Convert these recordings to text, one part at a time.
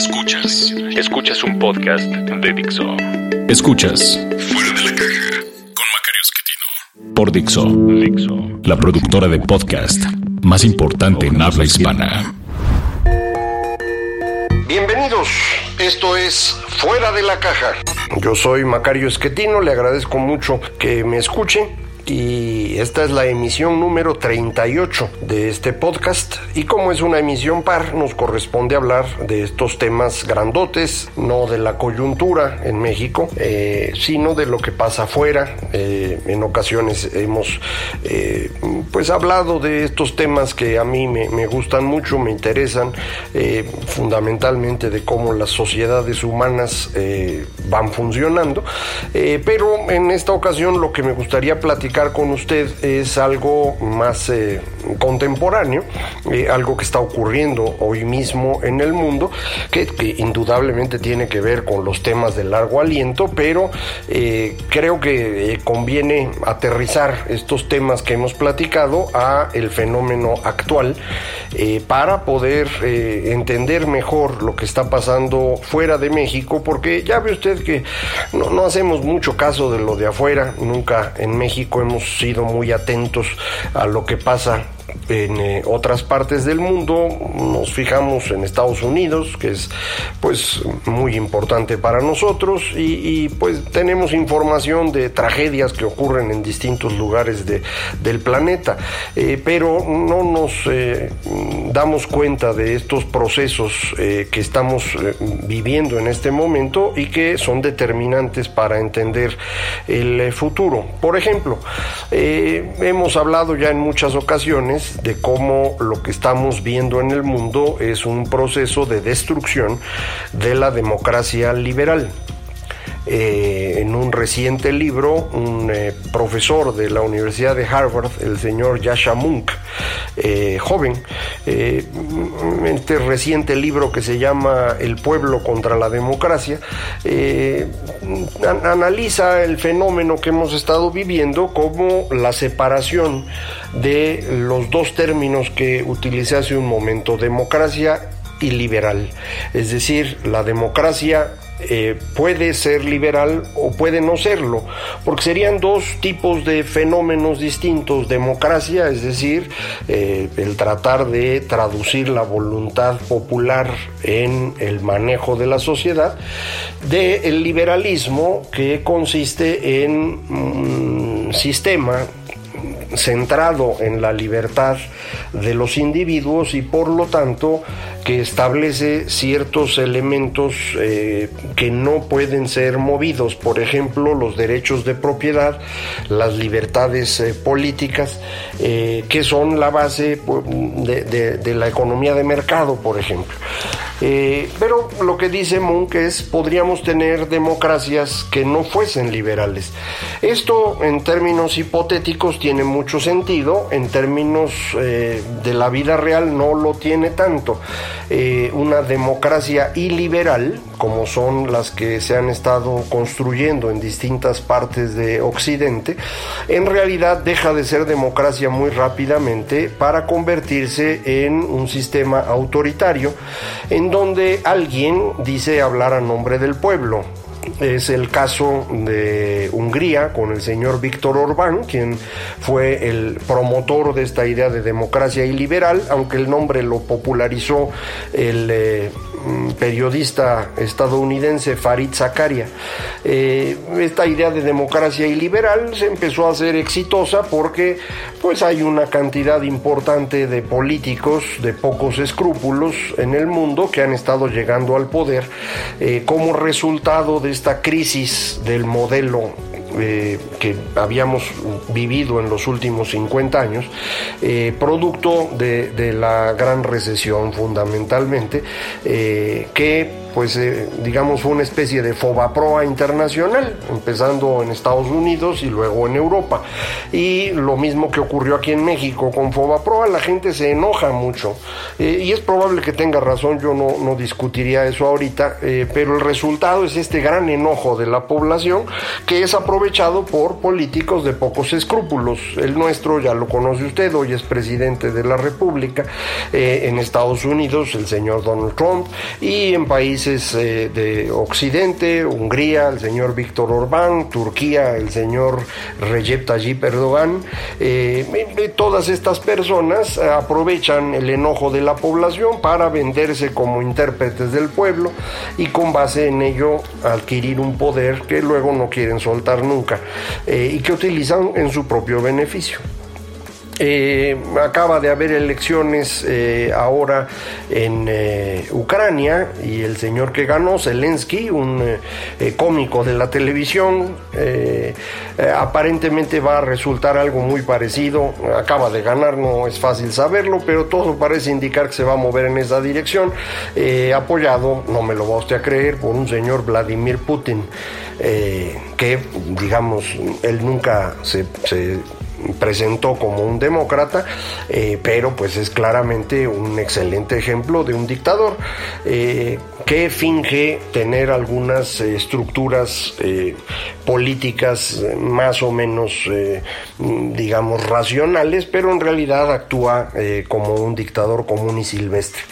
Escuchas, escuchas un podcast de Dixo. Escuchas Fuera de la caja con Macario Esquetino. Por Dixo, Dixo, la productora de podcast más importante en habla hispana. Bienvenidos, esto es Fuera de la caja. Yo soy Macario Esquetino, le agradezco mucho que me escuche y esta es la emisión número 38 de este podcast y como es una emisión par nos corresponde hablar de estos temas grandotes, no de la coyuntura en México, eh, sino de lo que pasa afuera. Eh, en ocasiones hemos eh, pues hablado de estos temas que a mí me, me gustan mucho, me interesan, fundamentalmente de cómo las sociedades humanas van funcionando, pero en esta ocasión lo que me gustaría platicar con usted es algo más eh, contemporáneo, eh, algo que está ocurriendo hoy mismo en el mundo, que, indudablemente tiene que ver con los temas de largo aliento, pero eh, creo que conviene aterrizar estos temas que hemos platicado a el fenómeno actual para poder entender mejor lo que está pasando fuera de México, porque ya ve usted que no, no hacemos mucho caso de lo de afuera, nunca en México hemos sido muy atentos a lo que pasa en eh, otras partes del mundo, nos fijamos en Estados Unidos, que es pues muy importante para nosotros, y, pues tenemos información de tragedias que ocurren en distintos lugares de, del planeta, eh, pero no nos eh, damos cuenta de estos procesos que estamos viviendo en este momento y que son determinantes para entender el futuro. Por ejemplo, hemos hablado ya en muchas ocasiones de cómo lo que estamos viendo en el mundo es un proceso de destrucción de la democracia liberal. Eh, en un reciente libro, un eh, profesor de la Universidad de Harvard, el señor Yasha Munk, eh, joven, este reciente libro que se llama El pueblo contra la democracia, analiza el fenómeno que hemos estado viviendo como la separación de los dos términos que utilicé hace un momento, democracia y liberal. Es decir, la democracia eh, puede ser liberal o puede no serlo, porque serían dos tipos de fenómenos distintos. Democracia, es decir, eh, el tratar de traducir la voluntad popular en el manejo de la sociedad, de el liberalismo que consiste en un sistema centrado en la libertad de los individuos y por lo tanto que establece ciertos elementos eh, que no pueden ser movidos, por ejemplo, los derechos de propiedad, las libertades eh, políticas, eh, que son la base pues, de, la economía de mercado, por ejemplo. Pero lo que dice Munk es, podríamos tener democracias que no fuesen liberales. Esto en términos hipotéticos tiene mucho sentido, en términos de la vida real no lo tiene tanto. Eh, una democracia iliberal, como son las que se han estado construyendo en distintas partes de Occidente, en realidad deja de ser democracia muy rápidamente para convertirse en un sistema autoritario, en donde alguien dice hablar a nombre del pueblo. Es el caso de Hungría con el señor Víctor Orbán, quien fue el promotor de esta idea de democracia y liberal, aunque el nombre lo popularizó el eh, periodista estadounidense Farid Zakaria. Eh, esta idea de democracia y liberal se empezó a hacer exitosa porque pues hay una cantidad importante de políticos de pocos escrúpulos en el mundo que han estado llegando al poder eh, como resultado de esta crisis del modelo eh, que habíamos vivido en los últimos 50 años, eh, producto de, de, la gran recesión fundamentalmente, que pues eh, digamos fue una especie de fobaproa internacional, empezando en Estados Unidos y luego en Europa. Y lo mismo que ocurrió aquí en México con fobaproa, la gente se enoja mucho. Eh, y es probable que tenga razón, yo no, discutiría eso ahorita, eh, pero el resultado es este gran enojo de la población que es aprovechado por políticos de pocos escrúpulos. El nuestro, ya lo conoce usted, hoy es presidente de la República, en Estados Unidos el señor Donald Trump, y en países eh, de Occidente, Hungría, el señor Víctor Orbán, Turquía, el señor Recep Tayyip Erdogan. Eh, todas estas personas aprovechan el enojo de la población para venderse como intérpretes del pueblo y con base en ello adquirir un poder que luego no quieren soltar nunca eh, y que utilizan en su propio beneficio. Eh, acaba de haber elecciones eh, ahora en eh, Ucrania y el señor que ganó, Zelensky, un cómico de la televisión, aparentemente va a resultar algo muy parecido. Acaba de ganar, no es fácil saberlo, pero todo parece indicar que se va a mover en esa dirección, apoyado, no me lo va usted a creer, por un señor Vladimir Putin. que digamos él nunca se presentó como un demócrata, eh, pero pues es claramente un excelente ejemplo de un dictador eh, que finge tener algunas eh, estructuras políticas más o menos, digamos, racionales, pero en realidad actúa como un dictador común y silvestre.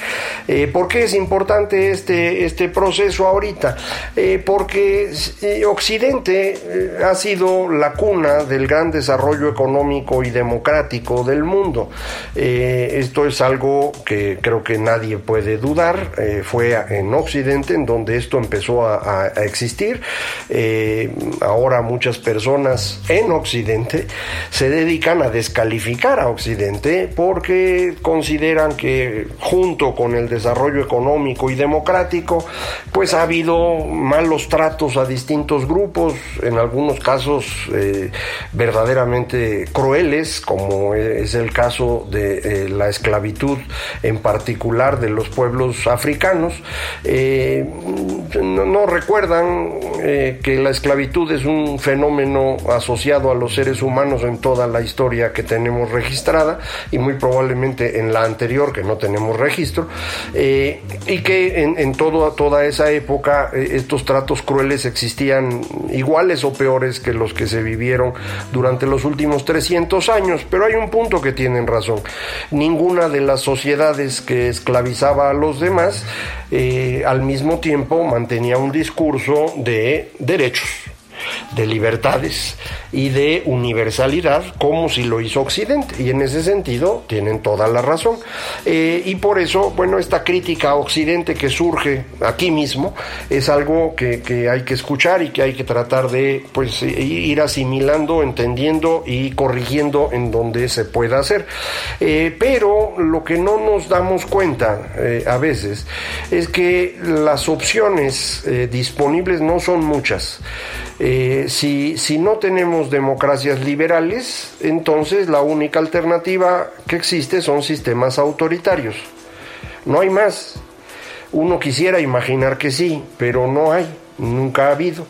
¿Por qué es importante este, este proceso ahorita? porque Occidente ha sido la cuna del gran desarrollo económico y democrático del mundo. Eh, esto es algo que creo que nadie puede dudar. Eh, fue en Occidente en donde esto empezó a, existir. Eh, ahora muchas personas en Occidente se dedican a descalificar a Occidente porque consideran que junto con el desarrollo económico y democrático, pues ha habido malos tratos a distintos grupos, en algunos casos verdaderamente crueles, como es el caso de eh, la esclavitud en particular de los pueblos africanos, eh, no, recuerdan eh, que la esclavitud es un fenómeno asociado a los seres humanos en toda la historia que tenemos registrada y muy probablemente en la anterior que no tenemos registro, y que en, en toda esa época estos tratos crueles existían iguales o peores que los que se vivieron durante los últimos 300 años, pero hay un punto que tienen razón. Ninguna de las sociedades que esclavizaba a los demás eh, al mismo tiempo mantenía un discurso de derechos de libertades y de universalidad como si lo hizo Occidente. Y en ese sentido tienen toda la razón. Eh, y por eso, bueno, esta crítica Occidente que surge aquí mismo es algo que, hay que escuchar y que hay que tratar de pues, ir asimilando, entendiendo y corrigiendo en donde se pueda hacer. Eh, pero lo que no nos damos cuenta eh, a veces es que las opciones disponibles no son muchas. Eh, si, si no tenemos democracias liberales, entonces la única alternativa que existe son sistemas autoritarios. No hay más. Uno quisiera imaginar que sí, pero no hay, nunca ha habido.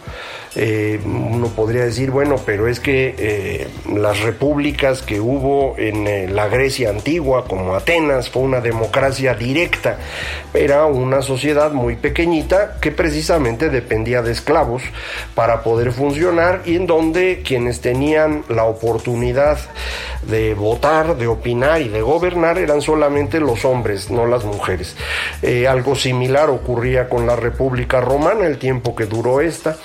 Eh, uno podría decir, bueno, pero es que eh, las repúblicas que hubo en eh, la Grecia antigua, como Atenas, fue una democracia directa, era una sociedad muy pequeñita que precisamente dependía de esclavos para poder funcionar y en donde quienes tenían la oportunidad de votar, de opinar y de gobernar eran solamente los hombres, no las mujeres. algo similar ocurría con la República Romana, el tiempo que duró esta.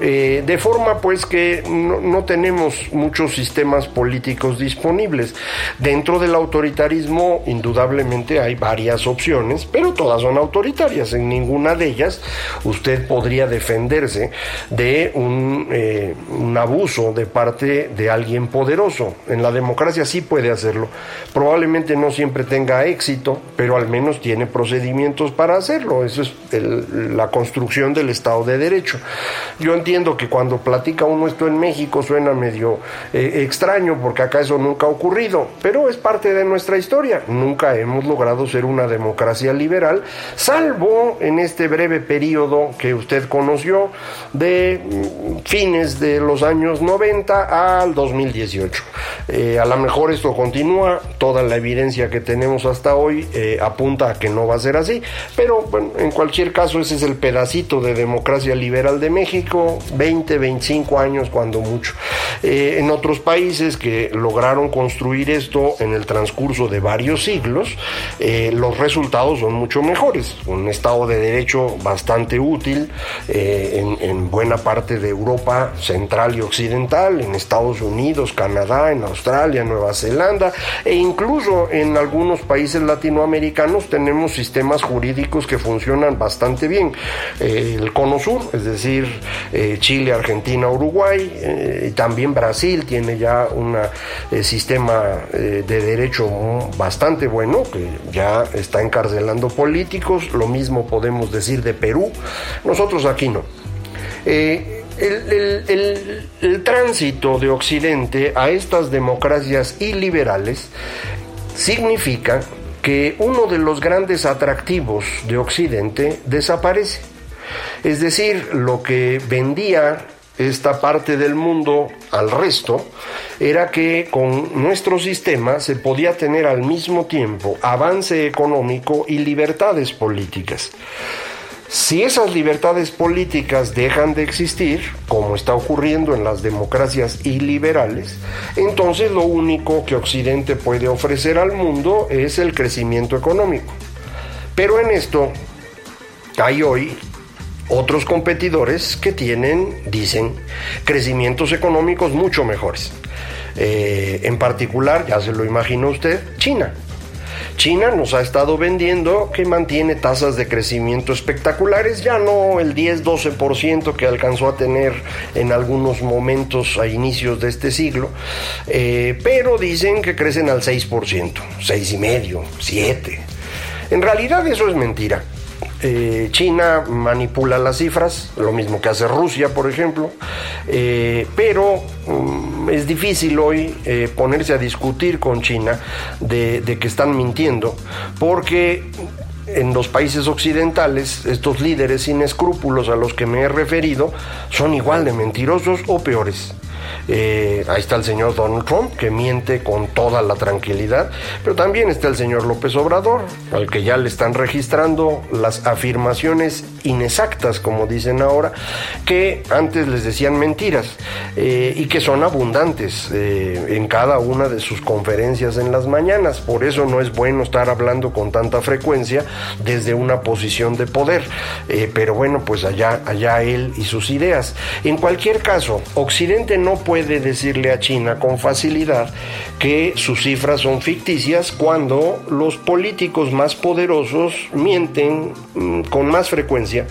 Eh, de forma pues que no, tenemos muchos sistemas políticos disponibles. Dentro del autoritarismo indudablemente hay varias opciones, pero todas son autoritarias. En ninguna de ellas usted podría defenderse de un, eh, un abuso de parte de alguien poderoso. En la democracia sí puede hacerlo. Probablemente no siempre tenga éxito, pero al menos tiene procedimientos para hacerlo. Eso es la construcción del Estado de Derecho. Yo entiendo que cuando platica uno esto en México suena medio eh, extraño porque acá eso nunca ha ocurrido, pero es parte de nuestra historia. Nunca hemos logrado ser una democracia liberal, salvo en este breve periodo que usted conoció de mm, fines de los años 90 al 2018. Eh, a lo mejor esto continúa, toda la evidencia que tenemos hasta hoy eh, apunta a que no va a ser así, pero bueno, en cualquier caso ese es el pedacito de democracia liberal de México, 20, 25 años cuando mucho. Eh, en otros países que lograron construir esto en el transcurso de varios siglos, los resultados son mucho mejores. Un Estado de Derecho bastante útil en, en buena parte de Europa central y occidental, en Estados Unidos, Canadá, en Australia, Nueva Zelanda e incluso en algunos países latinoamericanos tenemos sistemas jurídicos que funcionan bastante bien. Eh, el Cono Sur, es decir, eh, Chile, Argentina, Uruguay, eh, también Brasil tiene ya un sistema de derecho bastante bueno que ya está encarcelando políticos. Lo mismo podemos decir de Perú. Nosotros aquí no. El, tránsito de Occidente a estas democracias iliberales significa que uno de los grandes atractivos de Occidente desaparece. Es decir, lo que vendía esta parte del mundo al resto era que con nuestro sistema se podía tener al mismo tiempo avance económico y libertades políticas. Si esas libertades políticas dejan de existir, como está ocurriendo en las democracias iliberales, entonces lo único que Occidente puede ofrecer al mundo es el crecimiento económico. Pero en esto hay hoy otros competidores que tienen, dicen, crecimientos económicos mucho mejores. Eh, en particular, ya se lo imagina usted, China. China nos ha estado vendiendo que mantiene tasas de crecimiento espectaculares, ya no el 10-12% que alcanzó a tener en algunos momentos a inicios de este siglo, eh, pero dicen que crecen al 6%, 6,5%, 7%. En realidad eso es mentira. Eh, China manipula las cifras, lo mismo que hace Rusia, por ejemplo, eh, pero mm, es difícil hoy eh, ponerse a discutir con China de, que están mintiendo, porque en los países occidentales, estos líderes sin escrúpulos a los que me he referido son igual de mentirosos o peores. Eh, ahí está el señor Donald Trump, que miente con toda la tranquilidad, pero también está el señor López Obrador, al que ya le están registrando las afirmaciones inexactas, como dicen ahora, que antes les decían mentiras eh, y que son abundantes eh, en cada una de sus conferencias en las mañanas. Por eso no es bueno estar hablando con tanta frecuencia desde una posición de poder. pero bueno, pues allá, allá él y sus ideas. En cualquier caso, Occidente no puede puede decirle a China con facilidad que sus cifras son ficticias cuando los políticos más poderosos mienten mm, con más frecuencia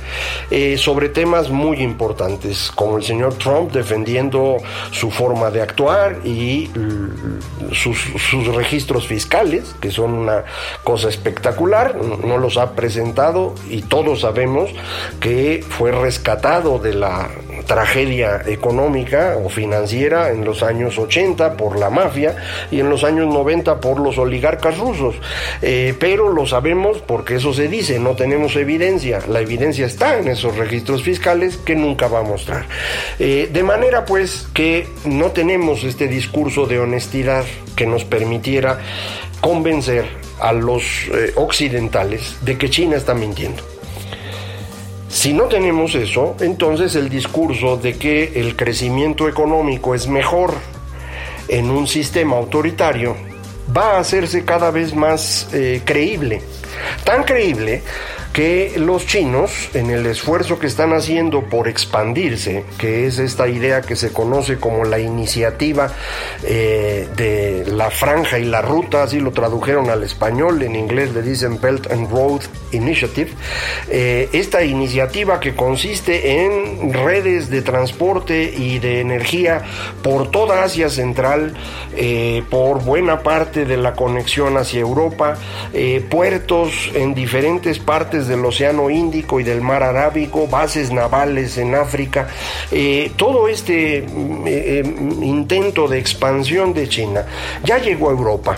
eh, sobre temas muy importantes, como el señor Trump defendiendo su forma de actuar y sus registros fiscales, que son una cosa espectacular, no los ha presentado y todos sabemos que fue rescatado de la tragedia económica o financiera en los años 80 por la mafia y en los años 90 por los oligarcas rusos. Eh, pero lo sabemos porque eso se dice, no tenemos evidencia. La evidencia está en esos registros fiscales que nunca va a mostrar. Eh, de manera pues que no tenemos este discurso de honestidad que nos permitiera convencer a los eh, occidentales de que China está mintiendo. Si no tenemos eso, entonces el discurso de que el crecimiento económico es mejor en un sistema autoritario va a hacerse cada vez más eh, creíble. Tan creíble que los chinos, en el esfuerzo que están haciendo por expandirse, que es esta idea que se conoce como la iniciativa eh, de la franja y la ruta, así lo tradujeron al español, en inglés le dicen Belt and Road Initiative, eh, esta iniciativa que consiste en redes de transporte y de energía por toda Asia Central, eh, por buena parte de la conexión hacia Europa, puertos, puertos en diferentes partes del Océano Índico y del Mar Arábico, bases navales en África. Eh, todo este mm, eh, intento de expansión de China ya llegó a Europa.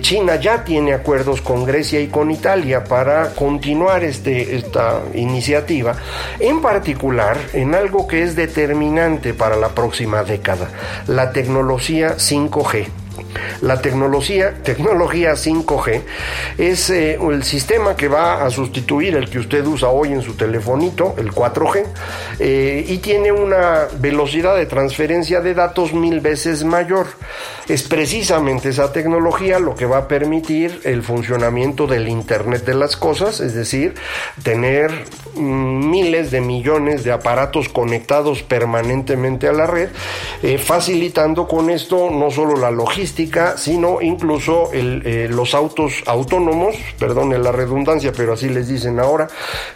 China ya tiene acuerdos con Grecia y con Italia para continuar este, esta iniciativa, en particular en algo que es determinante para la próxima década, la tecnología 5G. La tecnología, tecnología 5G es eh, el sistema que va a sustituir el que usted usa hoy en su telefonito, el 4G, eh, y tiene una velocidad de transferencia de datos mil veces mayor. Es precisamente esa tecnología lo que va a permitir el funcionamiento del Internet de las Cosas, es decir, tener mm, miles de millones de aparatos conectados permanentemente a la red, eh, facilitando con esto no solo la logística, sino incluso eh, los autos autónomos, perdone la redundancia, pero así les dicen ahora,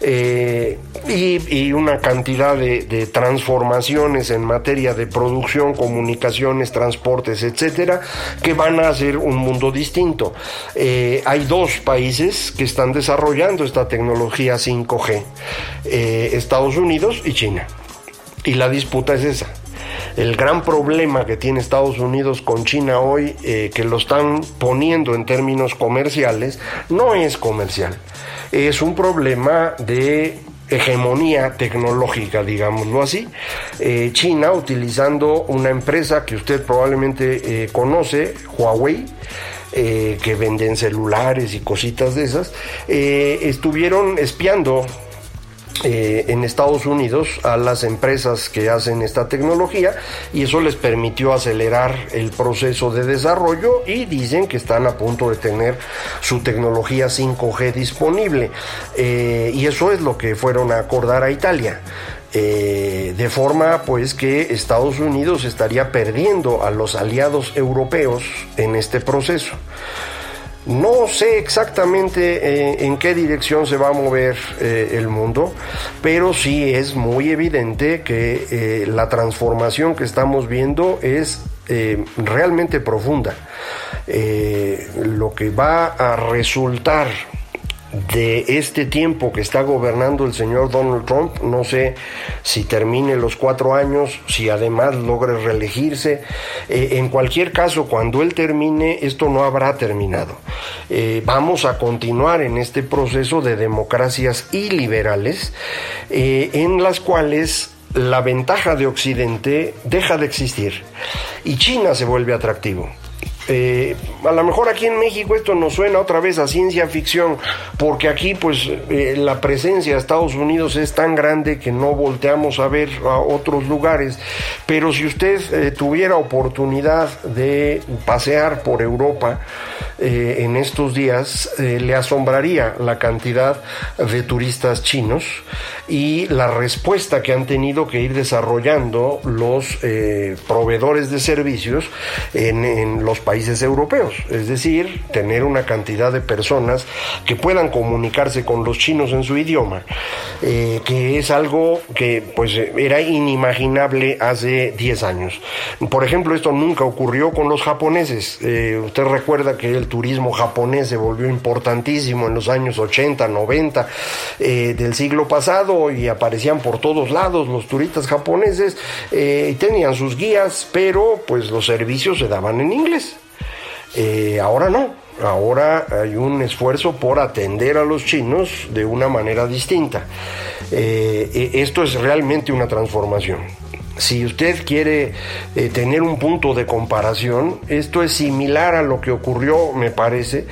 eh, y, una cantidad de, transformaciones en materia de producción, comunicaciones, transportes, etcétera, que van a hacer un mundo distinto. Eh, hay dos países que están desarrollando esta tecnología 5G, Estados Unidos y China. Y la disputa es esa el gran problema que tiene Estados Unidos con China hoy, eh, que lo están poniendo en términos comerciales, no es comercial, es un problema de hegemonía tecnológica, digámoslo así. Eh, China, utilizando una empresa que usted probablemente eh, conoce, Huawei, que venden celulares y cositas de esas, estuvieron espiando eh, en Estados Unidos a las empresas que hacen esta tecnología y eso les permitió acelerar el proceso de desarrollo y dicen que están a punto de tener su tecnología 5G disponible eh, y eso es lo que fueron a acordar a Italia. Eh, de forma pues que Estados Unidos estaría perdiendo a los aliados europeos en este proceso. No sé exactamente eh, en qué dirección se va a mover eh, el mundo, pero sí es muy evidente que eh, la transformación que estamos viendo es realmente profunda. lo que va a resultar de este tiempo que está gobernando el señor Donald Trump, no sé si termine los cuatro años, si además logre reelegirse, eh, en cualquier caso, cuando él termine, esto no habrá terminado. Eh, vamos a continuar en este proceso de democracias iliberales, eh, en las cuales la ventaja de Occidente deja de existir y China se vuelve atractivo. Eh, a lo mejor aquí en México esto nos suena otra vez a ciencia ficción, porque aquí pues eh, la presencia de Estados Unidos es tan grande que no volteamos a ver a otros lugares, pero si usted eh, tuviera oportunidad de pasear por Europa en estos días, le asombraría la cantidad de turistas chinos y la respuesta que han tenido que ir desarrollando los proveedores de servicios en, los países europeos, es decir, tener una cantidad de personas que puedan comunicarse con los chinos en su idioma, eh, que es algo que pues era inimaginable hace 10 años. Por ejemplo, esto nunca ocurrió con los japoneses. Eh, usted recuerda que el turismo japonés se volvió importantísimo en los años 80, 90 eh, del siglo pasado y aparecían por todos lados los turistas japoneses y tenían sus guías, pero pues los servicios se daban en inglés. Eh, ahora no, ahora hay un esfuerzo por atender a los chinos de una manera distinta. Eh, esto es realmente una transformación. Si usted quiere eh, tener un punto de comparación, esto es similar a lo que ocurrió, me parece,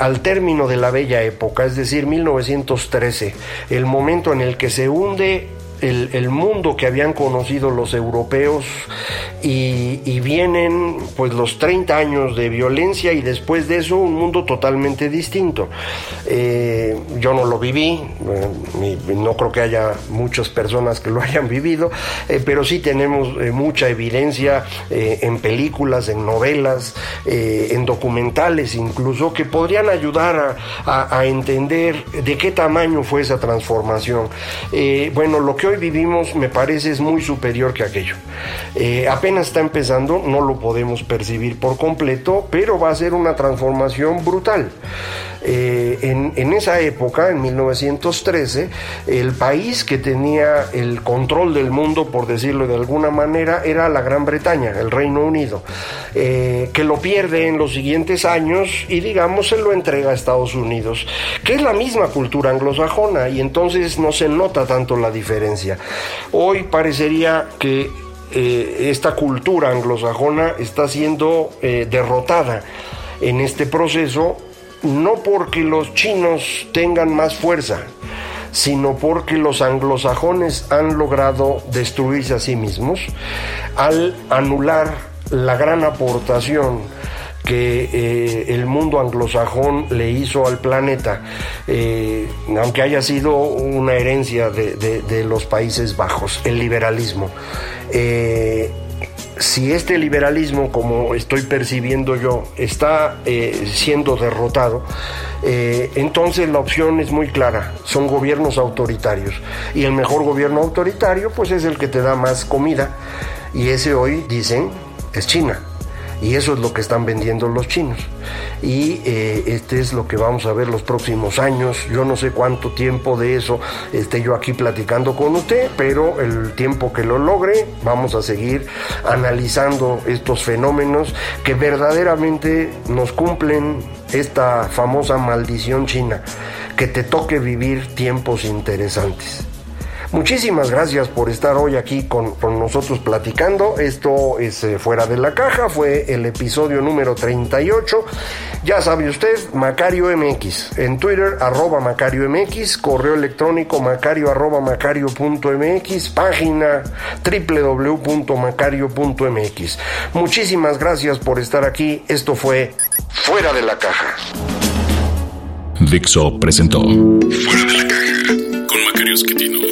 al término de la bella época, es decir, 1913, el momento en el que se hunde el, mundo que habían conocido los europeos y, vienen pues los 30 años de violencia y después de eso un mundo totalmente distinto. Eh, yo no lo viví, eh, no creo que haya muchas personas que lo hayan vivido, eh, pero sí tenemos mucha evidencia en películas, en novelas, en documentales incluso, que podrían ayudar a, entender de qué tamaño fue esa transformación. bueno, lo que hoy vivimos me parece es muy superior que aquello. Está empezando, no lo podemos percibir por completo, pero va a ser una transformación brutal. Eh, en, en, esa época, en 1913, el país que tenía el control del mundo, por decirlo de alguna manera, era la Gran Bretaña, el Reino Unido, eh, que lo pierde en los siguientes años y digamos se lo entrega a Estados Unidos, que es la misma cultura anglosajona y entonces no se nota tanto la diferencia. Hoy parecería que eh, esta cultura anglosajona está siendo eh, derrotada en este proceso, no porque los chinos tengan más fuerza, sino porque los anglosajones han logrado destruirse a sí mismos al anular la gran aportación que eh, el mundo anglosajón le hizo al planeta, aunque haya sido una herencia de, los Países Bajos, el liberalismo. Eh, si este liberalismo, como estoy percibiendo yo, está eh, siendo derrotado, eh, entonces la opción es muy clara, son gobiernos autoritarios. Y el mejor gobierno autoritario, pues es el que te da más comida. Y ese hoy, dicen, es China. Y eso es lo que están vendiendo los chinos. Y eh, este es lo que vamos a ver los próximos años. Yo no sé cuánto tiempo de eso esté yo aquí platicando con usted, pero el tiempo que lo logre, vamos a seguir analizando estos fenómenos que verdaderamente nos cumplen esta famosa maldición china, que te toque vivir tiempos interesantes. Muchísimas gracias por estar hoy aquí con, nosotros platicando. Esto es eh, Fuera de la Caja, fue el episodio número 38. Ya sabe usted, Macario MX. En Twitter, arroba Macario MX, correo electrónico macario arroba macario.mx, página www.macario.mx. Muchísimas gracias por estar aquí. Esto fue Fuera de la Caja. Dixo presentó Fuera de la Caja con Macario Esquetino.